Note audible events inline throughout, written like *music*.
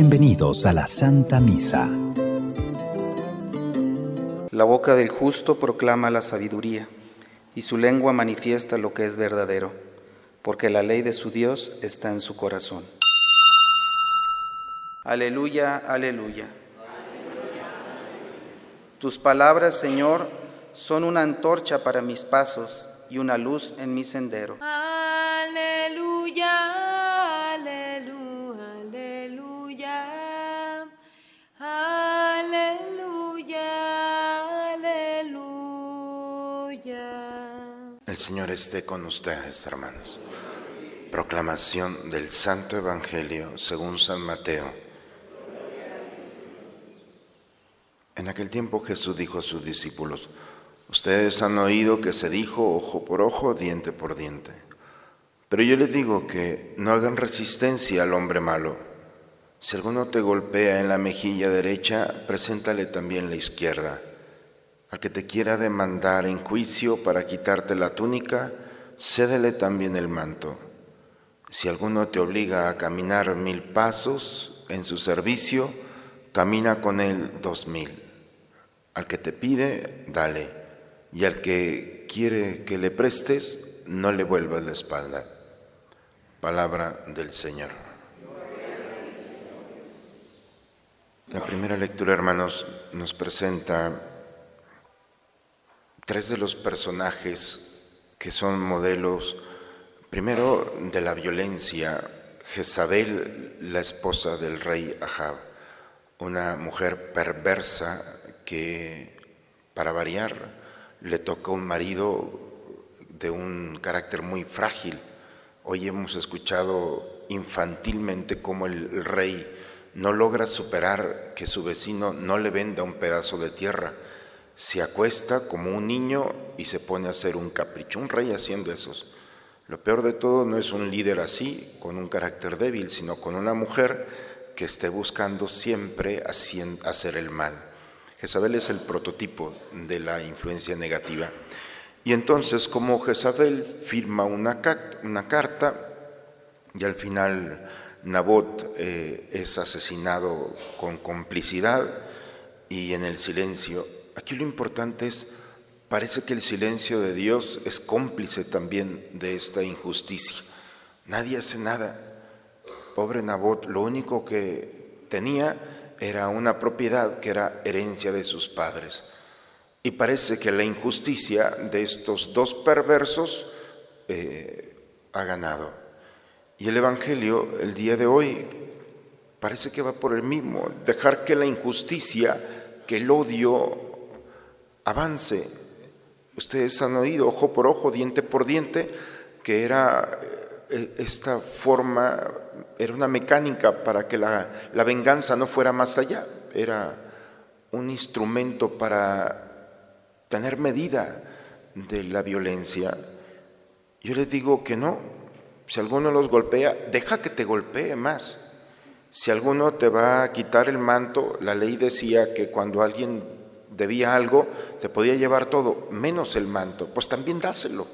Bienvenidos a la Santa Misa. La boca del justo proclama la sabiduría y su lengua manifiesta lo que es verdadero, porque la ley de su Dios está en su corazón. Aleluya, aleluya. Tus palabras, Señor, son una antorcha para mis pasos y una luz en mi sendero. Aleluya, El Señor esté con ustedes, hermanos. Proclamación del Santo Evangelio según San Mateo. En aquel tiempo Jesús dijo a sus discípulos, ustedes han oído que se dijo ojo por ojo, diente por diente. Pero yo les digo que no hagan resistencia al hombre malo. Si alguno te golpea en la mejilla derecha, preséntale también la izquierda. Al que te quiera demandar en juicio para quitarte la túnica, cédele también el manto. Si alguno te obliga a caminar mil pasos en su servicio, camina con él dos mil. Al que te pide, dale, y al que quiere que le prestes, no le vuelvas la espalda. Palabra del Señor. La primera lectura, hermanos, nos presenta tres de los personajes que son modelos, primero de la violencia, Jezabel, la esposa del rey Ahab, una mujer perversa que, para variar, le tocó un marido de un carácter muy frágil. Hoy hemos escuchado infantilmente cómo el rey no logra superar que su vecino no le venda un pedazo de tierra. Se acuesta como un niño y se pone a hacer un capricho, un rey haciendo esos. Lo peor de todo no es un líder así, con un carácter débil, sino con una mujer que esté buscando siempre hacer el mal. Jezabel es el prototipo de la influencia negativa. Y entonces, como Jezabel firma una, carta y al final Nabot eh, es asesinado con complicidad y en el silencio, aquí lo importante es, parece que el silencio de Dios es cómplice también de esta injusticia. Nadie hace nada. Pobre Nabot, lo único que tenía era una propiedad que era herencia de sus padres. Y parece que la injusticia de estos dos perversos eh, ha ganado. Y el Evangelio, el día de hoy, parece que va por el mismo, dejar que la injusticia, que el odio avance. Ustedes han oído ojo por ojo, diente por diente, que era eh, esta forma era una mecánica para que la, venganza no fuera más allá, era un instrumento para tener medida de la violencia. Yo les digo que no, si alguno los golpea, deja que te golpee más. Si alguno te va a quitar el manto, la ley decía que cuando alguien debía algo, te podía llevar todo, menos el manto, pues también dáselo.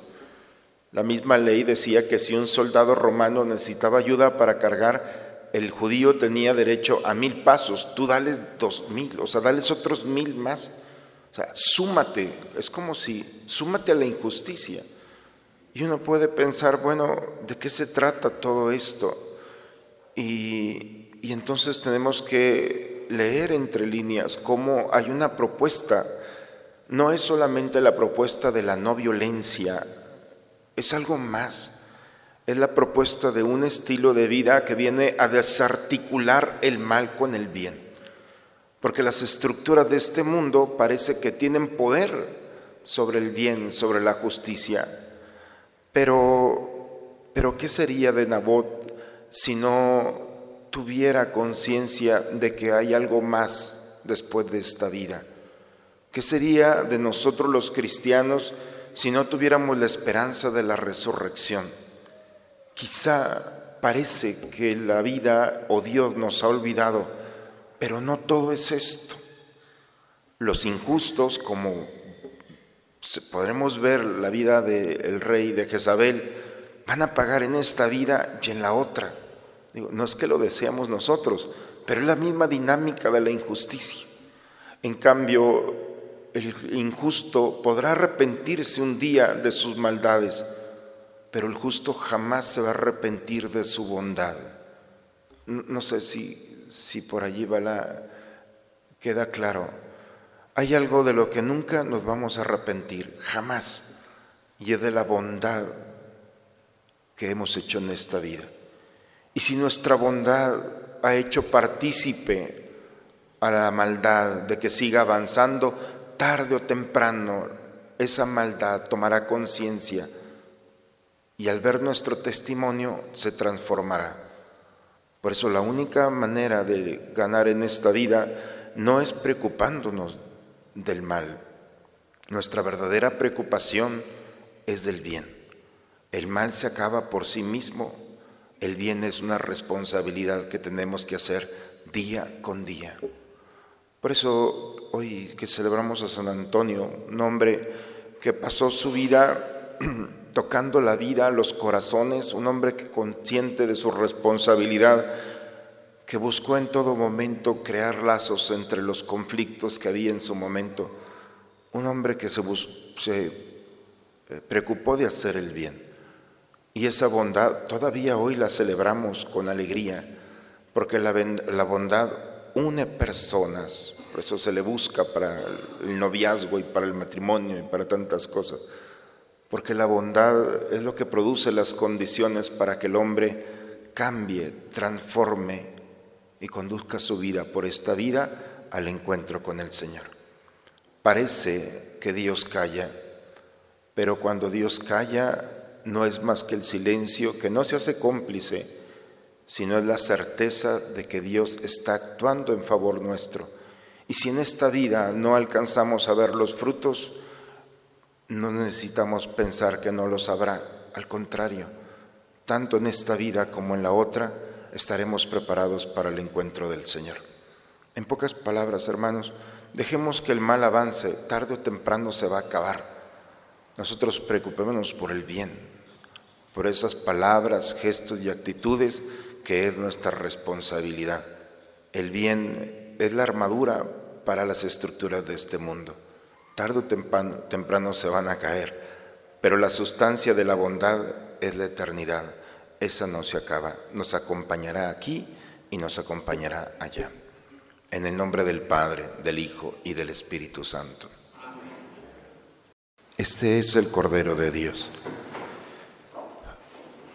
La misma ley decía que si un soldado romano necesitaba ayuda para cargar, el judío tenía derecho a mil pasos, tú dales dos mil, o sea, dales otros mil más. O sea, súmate, es como si, súmate a la injusticia. Y uno puede pensar, bueno, ¿de qué se trata todo esto? Y, y entonces tenemos que leer entre líneas cómo hay una propuesta, no es solamente la propuesta de la no violencia, es algo más. Es la propuesta de un estilo de vida que viene a desarticular el mal con el bien. Porque las estructuras de este mundo parece que tienen poder sobre el bien, sobre la justicia. Pero, pero ¿qué sería de Nabot si no tuviera conciencia de que hay algo más después de esta vida? ¿Qué sería de nosotros los cristianos si no tuviéramos la esperanza de la resurrección. Quizá parece que la vida o Dios nos ha olvidado, pero no todo es esto. Los injustos, como podremos ver la vida del rey de Jezabel, van a pagar en esta vida y en la otra. No es que lo deseamos nosotros, pero es la misma dinámica de la injusticia. En cambio, el injusto podrá arrepentirse un día de sus maldades, pero el justo jamás se va a arrepentir de su bondad. No sé si, si por allí va la, queda claro. Hay algo de lo que nunca nos vamos a arrepentir, jamás, y es de la bondad que hemos hecho en esta vida. Y si nuestra bondad ha hecho partícipe a la maldad de que siga avanzando, tarde o temprano esa maldad tomará conciencia y al ver nuestro testimonio se transformará. Por eso la única manera de ganar en esta vida no es preocupándonos del mal. Nuestra verdadera preocupación es del bien. El mal se acaba por sí mismo. El bien es una responsabilidad que tenemos que hacer día con día. Por eso hoy que celebramos a San Antonio, un hombre que pasó su vida *clears throat* tocando la vida, los corazones, un hombre que consciente de su responsabilidad, que buscó en todo momento crear lazos entre los conflictos que había en su momento, un hombre que se, se eh, preocupó de hacer el bien. Y esa bondad todavía hoy la celebramos con alegría, porque la, la bondad une personas, por eso se le busca para el noviazgo y para el matrimonio y para tantas cosas, porque la bondad es lo que produce las condiciones para que el hombre cambie, transforme y conduzca su vida por esta vida al encuentro con el Señor. Parece que Dios calla, pero cuando Dios calla no es más que el silencio que no se hace cómplice, sino es la certeza de que Dios está actuando en favor nuestro y si en esta vida no alcanzamos a ver los frutos, no necesitamos pensar que no los habrá. Al contrario, tanto en esta vida como en la otra, estaremos preparados para el encuentro del Señor. En pocas palabras, hermanos, dejemos que el mal avance, tarde o temprano se va a acabar. Nosotros preocupémonos por el bien, por esas palabras, gestos y actitudes que es nuestra responsabilidad. El bien es la armadura para las estructuras de este mundo. Tardo o temprano, se van a caer, pero la sustancia de la bondad es la eternidad. Esa no se acaba, nos acompañará aquí y nos acompañará allá. En el nombre del Padre, del Hijo y del Espíritu Santo. Este es el Cordero de Dios,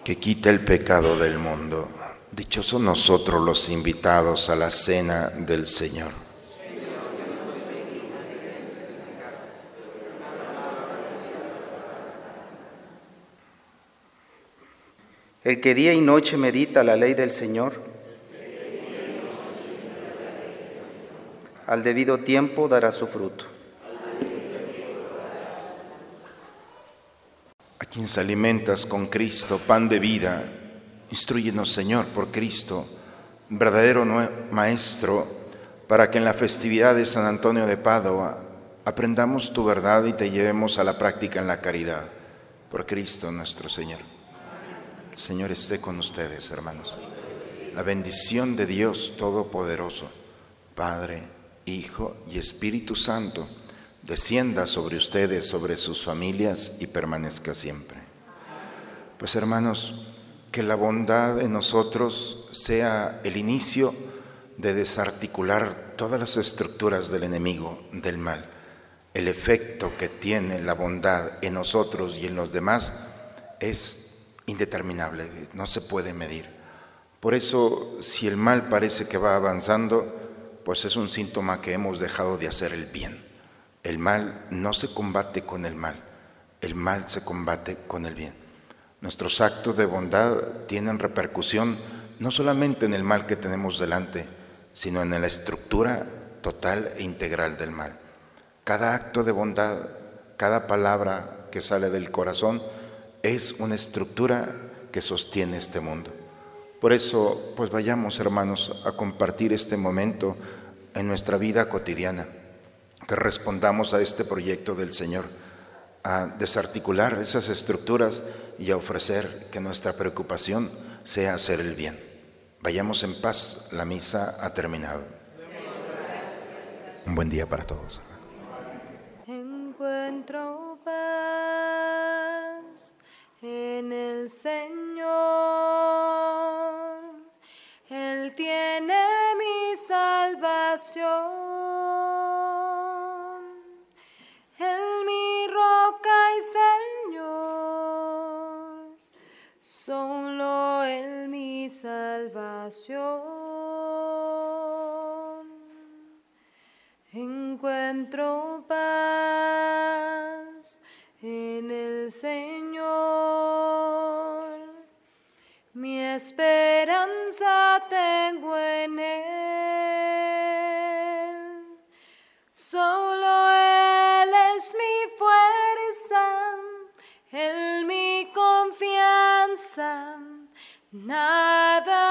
que quita el pecado del mundo. Dichosos nosotros los invitados a la cena del Señor. El que día y noche medita la ley del Señor, al debido tiempo dará su fruto. Quien se alimentas con Cristo, pan de vida, Instruyenos, Señor, por Cristo, verdadero Maestro, para que en la festividad de San Antonio de Padua aprendamos tu verdad y te llevemos a la práctica en la caridad. Por Cristo nuestro Señor. El Señor esté con ustedes, hermanos. La bendición de Dios Todopoderoso, Padre, Hijo y Espíritu Santo, descienda sobre ustedes, sobre sus familias y permanezca siempre. Pues hermanos, que la bondad en nosotros sea el inicio de desarticular todas las estructuras del enemigo, del mal. El efecto que tiene la bondad en nosotros y en los demás es indeterminable, no se puede medir. Por eso, si el mal parece que va avanzando, pues es un síntoma que hemos dejado de hacer el bien. El mal no se combate con el mal, el mal se combate con el bien. Nuestros actos de bondad tienen repercusión no solamente en el mal que tenemos delante, sino en la estructura total e integral del mal. Cada acto de bondad, cada palabra que sale del corazón es una estructura que sostiene este mundo. Por eso, pues vayamos hermanos a compartir este momento en nuestra vida cotidiana, que respondamos a este proyecto del Señor a desarticular esas estructuras y a ofrecer que nuestra preocupación sea hacer el bien. Vayamos en paz, la misa ha terminado. Un buen día para todos. Encuentro paz en el Señor. Él tiene mi salvación. Encuentro paz en el Señor. Mi esperanza tengo en Él. Solo Él es mi fuerza, Él mi confianza. Nada